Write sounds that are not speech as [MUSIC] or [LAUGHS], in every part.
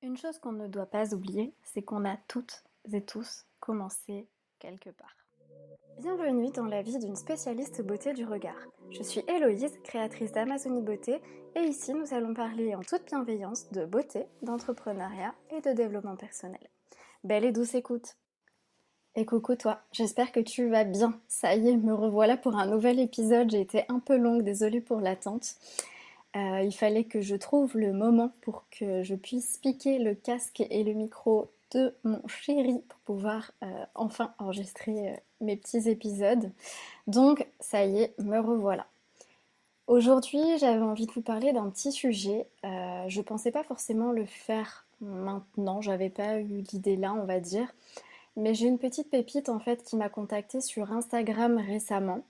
Une chose qu'on ne doit pas oublier, c'est qu'on a toutes et tous commencé quelque part. Bienvenue dans la vie d'une spécialiste beauté du regard. Je suis Héloïse, créatrice d'Amazonie Beauté, et ici nous allons parler en toute bienveillance de beauté, d'entrepreneuriat et de développement personnel. Belle et douce écoute Et coucou toi, j'espère que tu vas bien. Ça y est, me revoilà pour un nouvel épisode, j'ai été un peu longue, désolée pour l'attente. Euh, il fallait que je trouve le moment pour que je puisse piquer le casque et le micro de mon chéri pour pouvoir euh, enfin enregistrer euh, mes petits épisodes. Donc ça y est, me revoilà. Aujourd'hui, j'avais envie de vous parler d'un petit sujet. je pensais pas forcément le faire maintenant, j'avais pas eu l'idée là, on va dire. Mais j'ai une petite pépite en fait qui m'a contactée sur Instagram récemment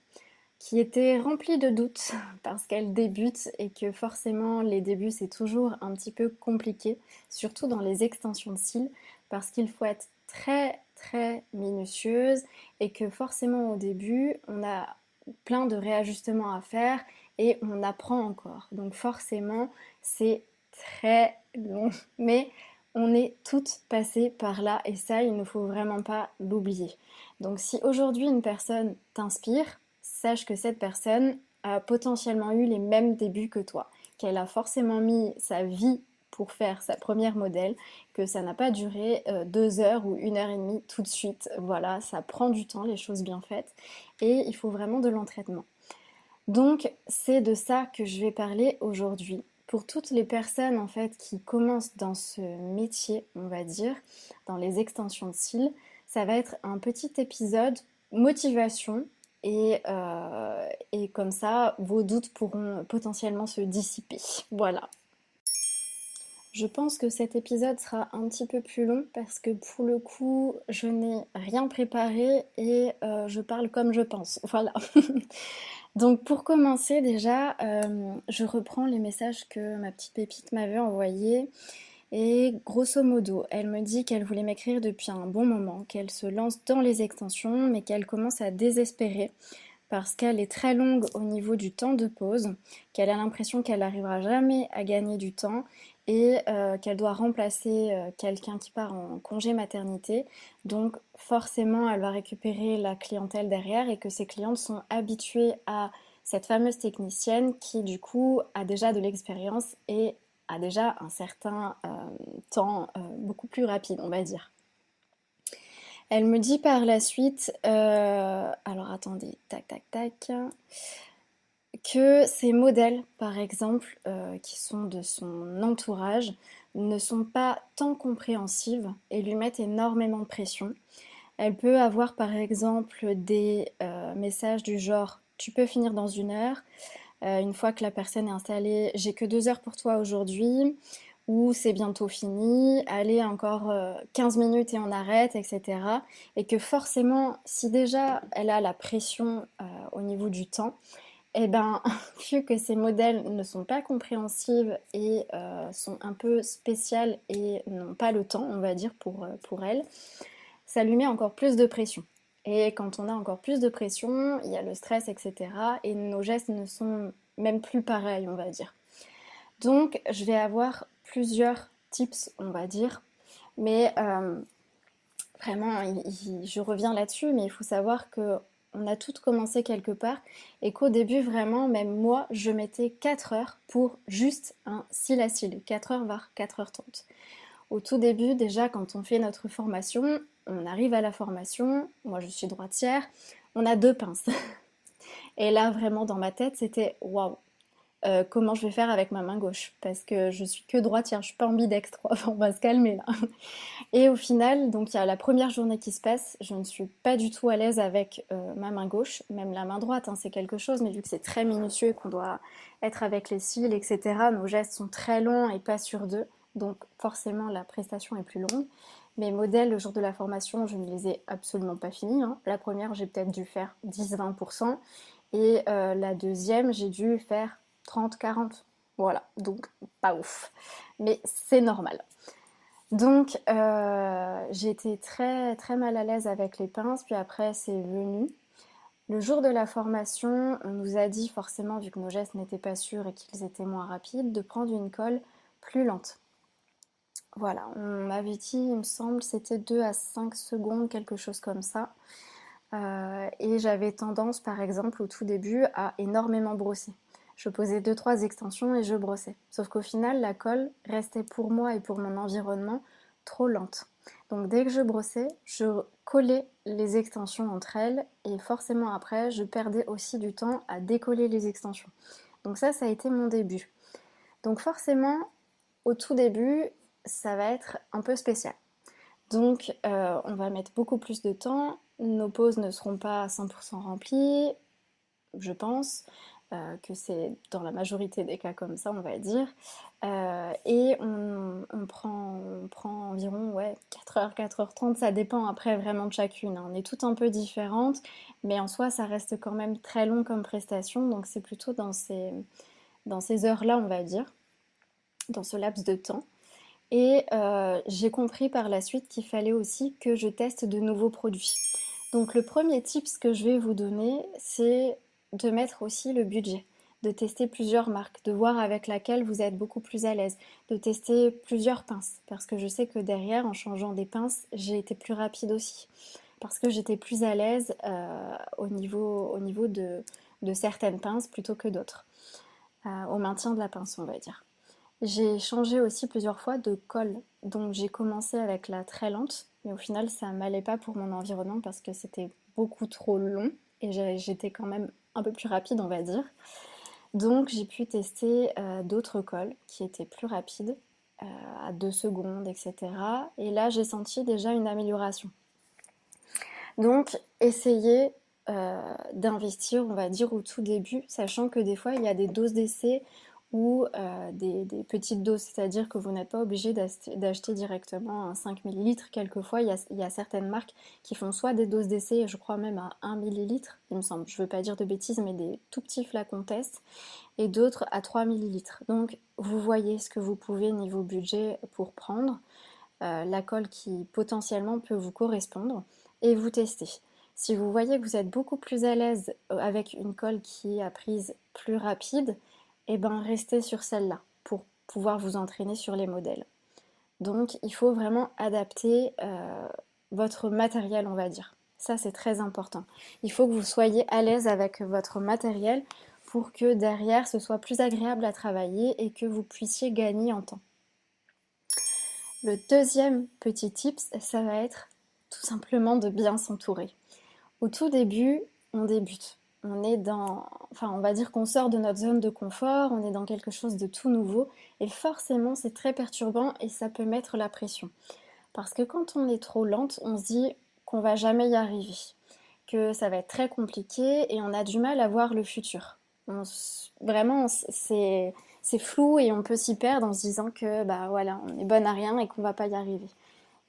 qui était remplie de doutes [LAUGHS] parce qu'elle débute et que forcément les débuts c'est toujours un petit peu compliqué, surtout dans les extensions de cils, parce qu'il faut être très très minutieuse et que forcément au début on a plein de réajustements à faire et on apprend encore. Donc forcément c'est très long, [LAUGHS] mais on est toutes passées par là et ça il ne faut vraiment pas l'oublier. Donc si aujourd'hui une personne t'inspire, sache que cette personne a potentiellement eu les mêmes débuts que toi, qu'elle a forcément mis sa vie pour faire sa première modèle, que ça n'a pas duré euh, deux heures ou une heure et demie tout de suite. Voilà, ça prend du temps, les choses bien faites, et il faut vraiment de l'entraînement. Donc c'est de ça que je vais parler aujourd'hui. Pour toutes les personnes en fait qui commencent dans ce métier, on va dire, dans les extensions de cils, ça va être un petit épisode motivation euh, et, comme ça, vos doutes pourront potentiellement se dissiper. Voilà. Je pense que cet épisode sera un petit peu plus long parce que pour le coup, je n'ai rien préparé et euh, je parle comme je pense. [LAUGHS] Voilà. Donc pour commencer déjà, euh, je reprends les messages que ma petite pépite m'avait envoyés. Et grosso modo, elle me dit qu'elle voulait m'écrire depuis un bon moment, qu'elle se lance dans les extensions, mais qu'elle commence à désespérer parce qu'elle est très longue au niveau du temps de pause, qu'elle a l'impression qu'elle n'arrivera jamais à gagner du temps et euh, qu'elle doit remplacer euh, quelqu'un qui part en congé maternité. Donc forcément, elle va récupérer la clientèle derrière et que ses clientes sont habituées à cette fameuse technicienne qui du coup a déjà de l'expérience et déjà un certain euh, temps euh, beaucoup plus rapide, on va dire. Elle me dit par la suite, euh, alors attendez, tac, tac, tac, que ces modèles, par exemple, qui sont de son entourage, ne sont pas tant compréhensives et lui mettent énormément de pression. Elle peut avoir, par exemple, des messages du genre tu peux finir dans une heure, euh, une fois que la personne est installée, j'ai que deux heures pour toi aujourd'hui, ou c'est bientôt fini, allez encore 15 euh, minutes et on arrête, etc. Et que forcément, si déjà elle a la pression euh, au niveau du temps, eh ben, [LAUGHS] vu que ces modèles ne sont pas compréhensibles et sont un peu spéciales et n'ont pas le temps, on va dire, pour, pour elle, ça lui met encore plus de pression. Et quand on a encore plus de pression, il y a le stress, etc. Et nos gestes ne sont même plus pareils, on va dire. Donc, je vais avoir plusieurs tips, on va dire. Mais euh, vraiment, je reviens là-dessus, mais il faut savoir que on a toutes commencé quelque part et qu'au début, vraiment, même moi, je mettais 4 heures pour juste un cil à cil, 4 heures voire 4h30. Au tout début, déjà, quand on fait notre formation, on arrive à la formation, moi je suis droitière, on a deux pinces. [LAUGHS] Et là, vraiment, dans ma tête, c'était waouh, euh, comment je vais faire avec ma main gauche? Parce que je suis que droitière, je suis pas ambidextre, on va se calmer là. [LAUGHS] Et au final, donc il y a la première journée qui se passe, je ne suis pas du tout à l'aise avec euh, ma main gauche, même la main droite, hein, c'est quelque chose, mais vu que c'est très minutieux et qu'on doit être avec les cils, etc., nos gestes sont très longs et pas sur deux, donc forcément la prestation est plus longue. Mes modèles, le jour de la formation, je ne les ai absolument pas finis. Hein. La première, j'ai peut-être dû faire 10-20%. Et euh, la deuxième, j'ai dû faire 30-40. Voilà, donc pas ouf. Mais c'est normal. Donc euh, été très très mal à l'aise avec les pinces, puis après c'est venu. Le jour de la formation, on nous a dit forcément, vu que nos gestes n'étaient pas sûrs et qu'ils étaient moins rapides, de prendre une colle plus lente. Voilà, on m'avait dit, il me semble, c'était 2 à 5 secondes, quelque chose comme ça. Euh, et j'avais tendance, par exemple, au tout début, à énormément brosser. Je posais 2-3 extensions et je brossais. Sauf qu'au final, la colle restait pour moi et pour mon environnement trop lente. Donc dès que je brossais, je collais les extensions entre elles et forcément après, je perdais aussi du temps à décoller les extensions. Donc ça, ça a été mon début. Donc forcément, au tout début, ça va être un peu spécial. Donc euh, on va mettre beaucoup plus de temps, nos pauses ne seront pas à 100% remplies, je pense. Euh, que c'est dans la majorité des cas comme ça, on va dire. Euh, et on, prend, on prend environ ouais, 4h, 4h30, ça dépend après vraiment de chacune. Hein. On est toutes un peu différentes, mais en soi, ça reste quand même très long comme prestation, donc c'est plutôt dans ces, dans ces heures-là, on va dire, dans ce laps de temps. Et euh, j'ai compris par la suite qu'il fallait aussi que je teste de nouveaux produits. Donc le premier tips que je vais vous donner, c'est de mettre aussi le budget, de tester plusieurs marques, de voir avec laquelle vous êtes beaucoup plus à l'aise, de tester plusieurs pinces, parce que je sais que derrière, en changeant des pinces, j'ai été plus rapide aussi, parce que j'étais plus à l'aise euh, au niveau, au niveau de, certaines pinces plutôt que d'autres, euh, au maintien de la pince, on va dire. J'ai changé aussi plusieurs fois de colle, donc j'ai commencé avec la très lente, mais au final ça m'allait pas pour mon environnement parce que c'était beaucoup trop long et j'étais quand même un peu plus rapide, on va dire. Donc j'ai pu tester euh, d'autres cols qui étaient plus rapides, euh, à 2 secondes, etc. Et là j'ai senti déjà une amélioration. Donc essayez euh, d'investir, on va dire, au tout début, sachant que des fois il y a des doses d'essai ou euh, des, petites doses, c'est-à-dire que vous n'êtes pas obligé d'acheter directement un 5 ml. Quelquefois, il y, a, certaines marques qui font soit des doses d'essai, je crois même à 1 ml, il me semble, je ne veux pas dire de bêtises, mais des tout petits flacons test, et d'autres à 3 ml. Donc, vous voyez ce que vous pouvez niveau budget pour prendre, euh, la colle qui potentiellement peut vous correspondre, et vous testez. Si vous voyez que vous êtes beaucoup plus à l'aise euh, avec une colle qui a prise plus rapide, et eh ben restez sur celle-là pour pouvoir vous entraîner sur les modèles. Donc il faut vraiment adapter euh, votre matériel, on va dire. Ça c'est très important. Il faut que vous soyez à l'aise avec votre matériel pour que derrière ce soit plus agréable à travailler et que vous puissiez gagner en temps. Le deuxième petit tips, ça va être tout simplement de bien s'entourer. Au tout début, on débute on est dans, enfin, on va dire qu'on sort de notre zone de confort, on est dans quelque chose de tout nouveau, et forcément, c'est très perturbant et ça peut mettre la pression. Parce que quand on est trop lente, on se dit qu'on va jamais y arriver, que ça va être très compliqué et on a du mal à voir le futur. vraiment, c'est flou et on peut s'y perdre en se disant que bah voilà, on est bonne à rien et qu'on va pas y arriver.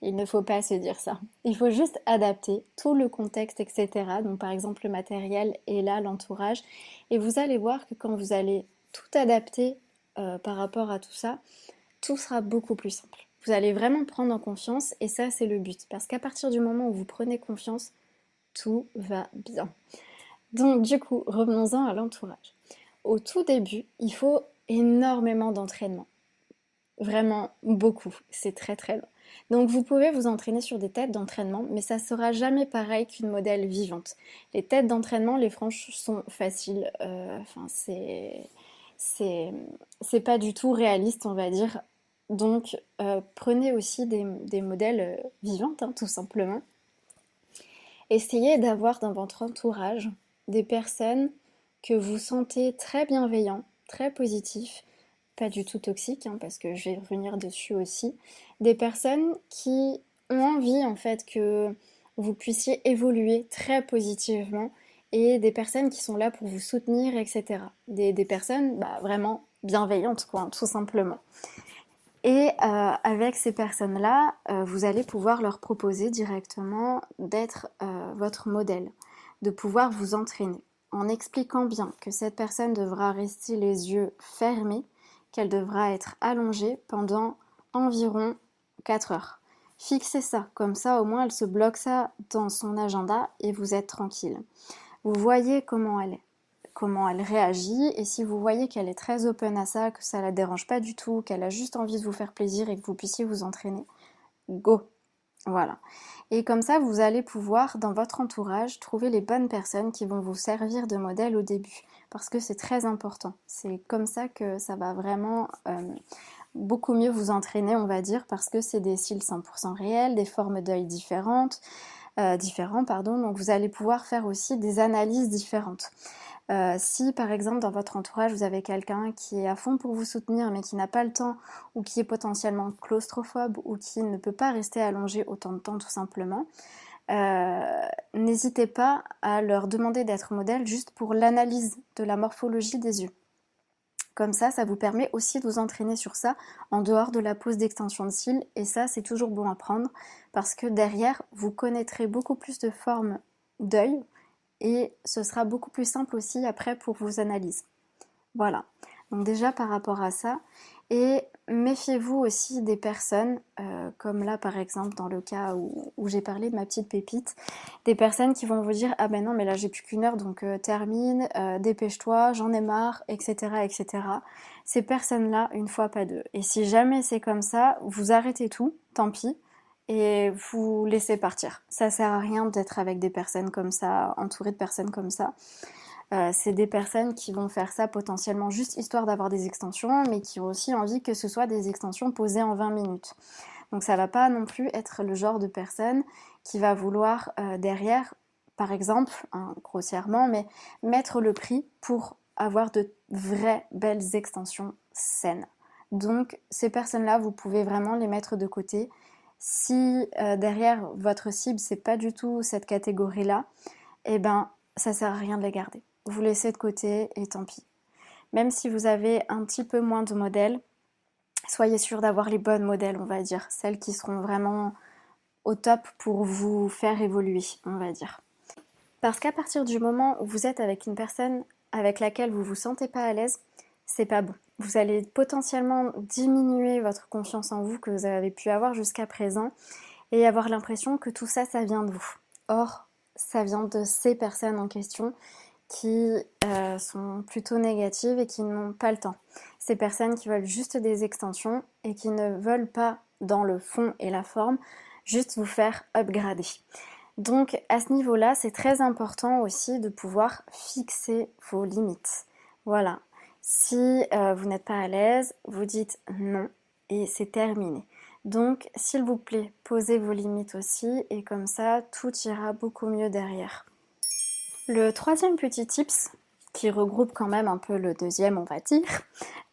Il ne faut pas se dire ça. Il faut juste adapter tout le contexte, etc. Donc par exemple le matériel et là l'entourage. Et vous allez voir que quand vous allez tout adapter euh, par rapport à tout ça, tout sera beaucoup plus simple. Vous allez vraiment prendre en confiance et ça c'est le but. Parce qu'à partir du moment où vous prenez confiance, tout va bien. Donc du coup, revenons-en à l'entourage. Au tout début, il faut énormément d'entraînement. Vraiment beaucoup. C'est très très long. Donc vous pouvez vous entraîner sur des têtes d'entraînement, mais ça sera jamais pareil qu'une modèle vivante. Les têtes d'entraînement, les franches sont faciles. Euh, enfin, c'est c'est pas du tout réaliste, on va dire. Donc euh, prenez aussi des, modèles euh, vivantes, hein, tout simplement. Essayez d'avoir dans votre entourage des personnes que vous sentez très bienveillants, très positifs, pas du tout toxiques, hein, parce que je vais revenir dessus aussi, des personnes qui ont envie en fait que vous puissiez évoluer très positivement et des personnes qui sont là pour vous soutenir, etc. Des, personnes bah, vraiment bienveillantes, quoi, tout simplement. Et euh, avec ces personnes-là, euh, vous allez pouvoir leur proposer directement d'être euh, votre modèle, de pouvoir vous entraîner, en expliquant bien que cette personne devra rester les yeux fermés, qu'elle devra être allongée pendant environ 4 heures. Fixez ça, comme ça au moins elle se bloque ça dans son agenda et vous êtes tranquille. Vous voyez comment elle est. comment elle réagit. Et si vous voyez qu'elle est très open à ça, que ça la dérange pas du tout, qu'elle a juste envie de vous faire plaisir et que vous puissiez vous entraîner, go. Voilà. Et comme ça, vous allez pouvoir, dans votre entourage, trouver les bonnes personnes qui vont vous servir de modèle au début. Parce que c'est très important. C'est comme ça que ça va vraiment euh, beaucoup mieux vous entraîner, on va dire, parce que c'est des cils 100% réels, des formes d'œil différentes, euh, différents, pardon. Donc vous allez pouvoir faire aussi des analyses différentes. Euh, si par exemple dans votre entourage vous avez quelqu'un qui est à fond pour vous soutenir mais qui n'a pas le temps ou qui est potentiellement claustrophobe ou qui ne peut pas rester allongé autant de temps tout simplement, euh, n'hésitez pas à leur demander d'être modèle juste pour l'analyse de la morphologie des yeux. Comme ça, ça vous permet aussi de vous entraîner sur ça en dehors de la pose d'extension de cils. Et ça, c'est toujours bon à prendre parce que derrière, vous connaîtrez beaucoup plus de formes d'œil et ce sera beaucoup plus simple aussi après pour vos analyses. Voilà. Donc déjà par rapport à ça, et méfiez-vous aussi des personnes, euh, comme là par exemple dans le cas où, j'ai parlé de ma petite pépite, des personnes qui vont vous dire ah ben non mais là j'ai plus qu'une heure donc euh, termine, euh, dépêche-toi, j'en ai marre, etc. etc. Ces personnes-là, une fois pas deux. Et si jamais c'est comme ça, vous arrêtez tout, tant pis, et vous laissez partir. Ça sert à rien d'être avec des personnes comme ça, entouré de personnes comme ça. Euh, c'est des personnes qui vont faire ça potentiellement juste histoire d'avoir des extensions, mais qui ont aussi envie que ce soit des extensions posées en 20 minutes. Donc ça va pas non plus être le genre de personne qui va vouloir euh, derrière, par exemple, hein, grossièrement, mais mettre le prix pour avoir de vraies belles extensions saines. Donc ces personnes-là, vous pouvez vraiment les mettre de côté. Si euh, derrière votre cible c'est pas du tout cette catégorie-là, eh ben ça sert à rien de les garder vous laissez de côté et tant pis. Même si vous avez un petit peu moins de modèles, soyez sûr d'avoir les bonnes modèles, on va dire, celles qui seront vraiment au top pour vous faire évoluer, on va dire. Parce qu'à partir du moment où vous êtes avec une personne avec laquelle vous vous sentez pas à l'aise, c'est pas bon. Vous allez potentiellement diminuer votre confiance en vous que vous avez pu avoir jusqu'à présent et avoir l'impression que tout ça, ça vient de vous. Or, ça vient de ces personnes en question qui euh, sont plutôt négatives et qui n'ont pas le temps. Ces personnes qui veulent juste des extensions et qui ne veulent pas dans le fond et la forme juste vous faire upgrader. Donc à ce niveau-là, c'est très important aussi de pouvoir fixer vos limites. Voilà. Si euh, vous n'êtes pas à l'aise, vous dites non et c'est terminé. Donc s'il vous plaît, posez vos limites aussi et comme ça, tout ira beaucoup mieux derrière. Le troisième petit tips, qui regroupe quand même un peu le deuxième, on va dire,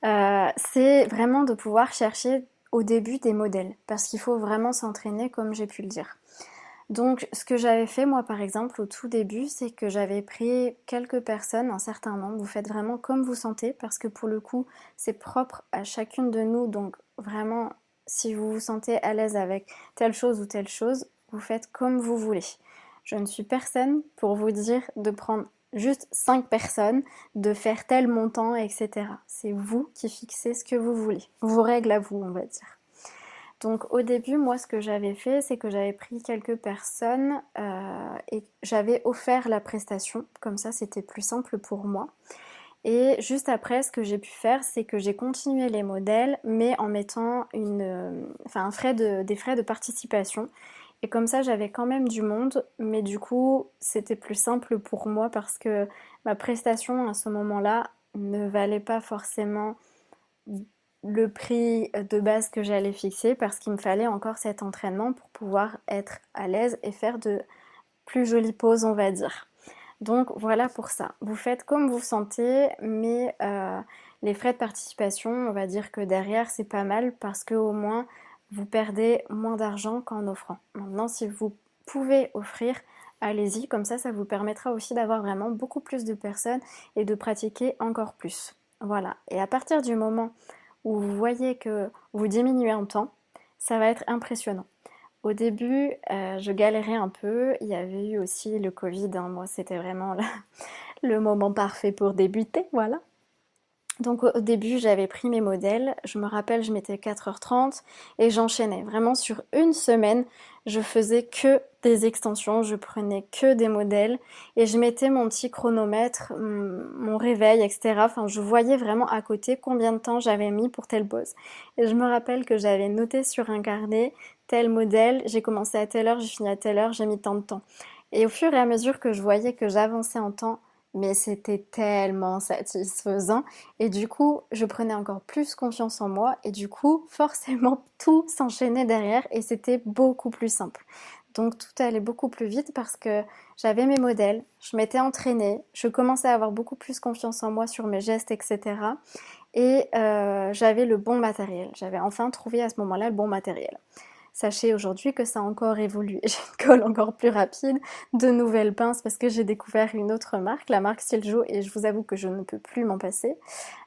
euh, c'est vraiment de pouvoir chercher au début des modèles, parce qu'il faut vraiment s'entraîner comme j'ai pu le dire. Donc ce que j'avais fait moi par exemple au tout début, c'est que j'avais pris quelques personnes, un certain nombre, vous faites vraiment comme vous sentez, parce que pour le coup c'est propre à chacune de nous, donc vraiment si vous vous sentez à l'aise avec telle chose ou telle chose, vous faites comme vous voulez. Je ne suis personne pour vous dire de prendre juste 5 personnes, de faire tel montant, etc. C'est vous qui fixez ce que vous voulez. Vos règles à vous, on va dire. Donc au début, moi, ce que j'avais fait, c'est que j'avais pris quelques personnes euh, et j'avais offert la prestation. Comme ça, c'était plus simple pour moi. Et juste après, ce que j'ai pu faire, c'est que j'ai continué les modèles, mais en mettant une, euh, enfin, des frais de participation. Et comme ça, j'avais quand même du monde, mais du coup, c'était plus simple pour moi parce que ma prestation à ce moment-là ne valait pas forcément le prix de base que j'allais fixer parce qu'il me fallait encore cet entraînement pour pouvoir être à l'aise et faire de plus jolies pauses, on va dire. Donc voilà pour ça. Vous faites comme vous sentez, mais euh, les frais de participation, on va dire que derrière c'est pas mal parce que au moins vous perdez moins d'argent qu'en offrant. Maintenant, si vous pouvez offrir, allez-y, comme ça, ça vous permettra aussi d'avoir vraiment beaucoup plus de personnes et de pratiquer encore plus. Voilà. Et à partir du moment où vous voyez que vous diminuez en temps, ça va être impressionnant. Au début, euh, je galérais un peu. Il y avait eu aussi le Covid. Hein. Moi, c'était vraiment le moment parfait pour débuter. Voilà. Donc au début, j'avais pris mes modèles, je me rappelle, je mettais 4h30 et j'enchaînais. Vraiment sur une semaine, je faisais que des extensions, je prenais que des modèles et je mettais mon petit chronomètre, mon réveil, etc. Enfin, je voyais vraiment à côté combien de temps j'avais mis pour telle pose. Et je me rappelle que j'avais noté sur un carnet tel modèle, j'ai commencé à telle heure, j'ai fini à telle heure, j'ai mis tant de temps. Et au fur et à mesure que je voyais que j'avançais en temps, mais c'était tellement satisfaisant et du coup je prenais encore plus confiance en moi et du coup [LAUGHS] forcément tout s'enchaînait derrière et c'était beaucoup plus simple. Donc tout allait beaucoup plus vite parce que j'avais mes modèles, je m'étais entraînée, je commençais à avoir beaucoup plus confiance en moi sur mes gestes, etc. Et euh, j'avais le bon matériel. J'avais enfin trouvé à ce moment-là le bon matériel. Sachez aujourd'hui que ça a encore évolué. [LAUGHS] J'ai une colle encore plus rapide, de nouvelles pinces parce que j'ai découvert une autre marque, la marque Siljo, et je vous avoue que je ne peux plus m'en passer.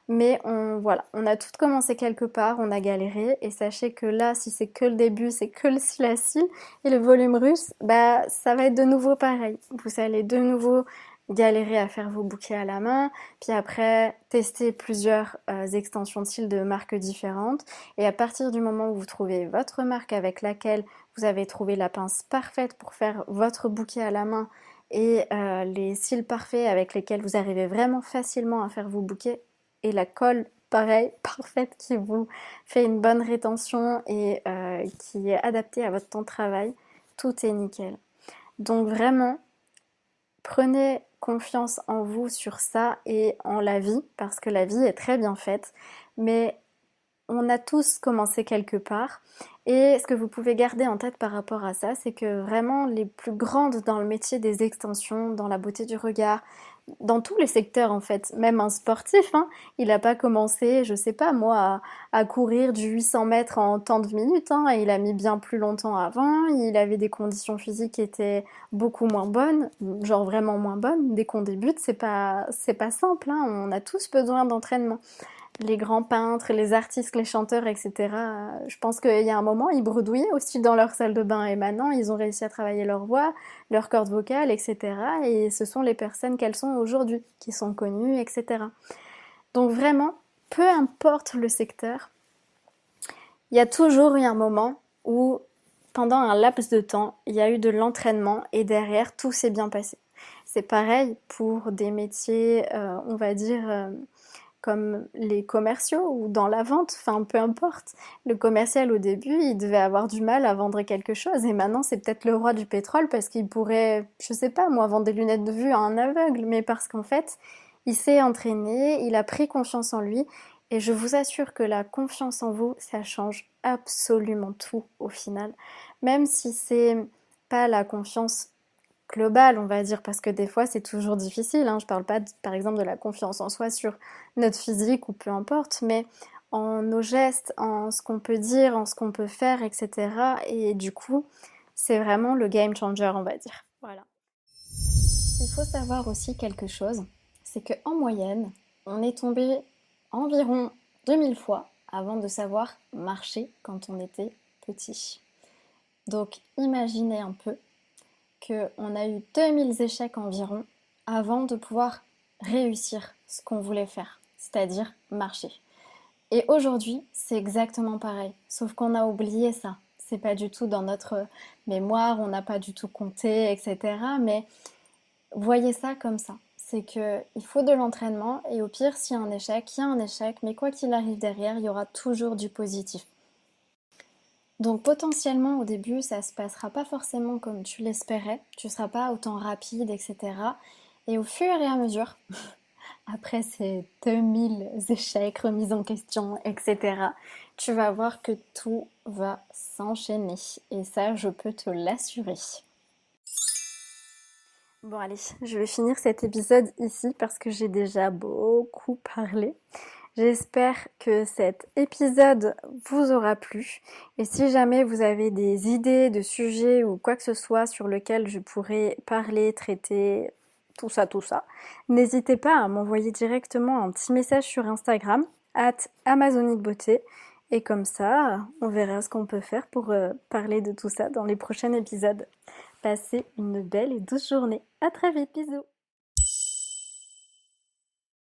Mais on, voilà, on a tout commencé quelque part, on a galéré, et sachez que là, si c'est que le début, c'est que le silacile et le volume russe, bah ça va être de nouveau pareil. Vous allez de nouveau galérer à faire vos bouquets à la main, puis après tester plusieurs euh, extensions de cils de marques différentes. Et à partir du moment où vous trouvez votre marque avec laquelle vous avez trouvé la pince parfaite pour faire votre bouquet à la main et euh, les cils parfaits avec lesquels vous arrivez vraiment facilement à faire vos bouquets et la colle pareil, [LAUGHS] parfaite qui vous fait une bonne rétention et euh, qui est adaptée à votre temps de travail, tout est nickel. Donc vraiment, prenez confiance en vous sur ça et en la vie, parce que la vie est très bien faite, mais on a tous commencé quelque part. Et ce que vous pouvez garder en tête par rapport à ça, c'est que vraiment les plus grandes dans le métier des extensions, dans la beauté du regard, dans tous les secteurs en fait, même un sportif, hein, il n'a pas commencé, je sais pas moi, à, courir du 800 mètres en tant de minutes, hein, il a mis bien plus longtemps avant, il avait des conditions physiques qui étaient beaucoup moins bonnes, genre vraiment moins bonnes. Dès qu'on débute, c'est pas, pas simple, hein, on a tous besoin d'entraînement les grands peintres, les artistes, les chanteurs, etc. Je pense qu'il y a un moment, ils bredouillaient aussi dans leur salle de bain et maintenant, ils ont réussi à travailler leur voix, leur corde vocale, etc. Et ce sont les personnes qu'elles sont aujourd'hui, qui sont connues, etc. Donc vraiment, peu importe le secteur, il y a toujours eu un moment où, pendant un laps de temps, il y a eu de l'entraînement et derrière, tout s'est bien passé. C'est pareil pour des métiers, euh, on va dire... Euh, comme les commerciaux ou dans la vente, enfin peu importe. Le commercial au début, il devait avoir du mal à vendre quelque chose et maintenant c'est peut-être le roi du pétrole parce qu'il pourrait, je sais pas moi, vendre des lunettes de vue à un aveugle, mais parce qu'en fait, il s'est entraîné, il a pris confiance en lui et je vous assure que la confiance en vous, ça change absolument tout au final. Même si c'est pas la confiance global, on va dire, parce que des fois c'est toujours difficile. Hein. Je parle pas, par exemple, de la confiance en soi sur notre physique ou peu importe, mais en nos gestes, en ce qu'on peut dire, en ce qu'on peut faire, etc. Et du coup, c'est vraiment le game changer, on va dire. Voilà. Il faut savoir aussi quelque chose, c'est qu'en moyenne, on est tombé environ 2000 fois avant de savoir marcher quand on était petit. Donc imaginez un peu qu'on a eu 2000 échecs environ avant de pouvoir réussir ce qu'on voulait faire, c'est-à-dire marcher. Et aujourd'hui, c'est exactement pareil, sauf qu'on a oublié ça. C'est pas du tout dans notre mémoire, on n'a pas du tout compté, etc. Mais voyez ça comme ça. C'est que il faut de l'entraînement et au pire, s'il y a un échec, il y a un échec, mais quoi qu'il arrive derrière, il y aura toujours du positif. Donc potentiellement au début ça se passera pas forcément comme tu l'espérais, tu seras pas autant rapide, etc. Et au fur et à mesure, [LAUGHS] après ces 2000 échecs, remises en question, etc., tu vas voir que tout va s'enchaîner. Et ça, je peux te l'assurer. Bon allez, je vais finir cet épisode ici parce que j'ai déjà beaucoup parlé. J'espère que cet épisode vous aura plu et si jamais vous avez des idées de sujets ou quoi que ce soit sur lequel je pourrais parler, traiter, tout ça, tout ça, n'hésitez pas à m'envoyer directement un petit message sur Instagram, at Amazonique Beauté, et comme ça, on verra ce qu'on peut faire pour euh, parler de tout ça dans les prochains épisodes. Passez une belle et douce journée. À très vite, bisous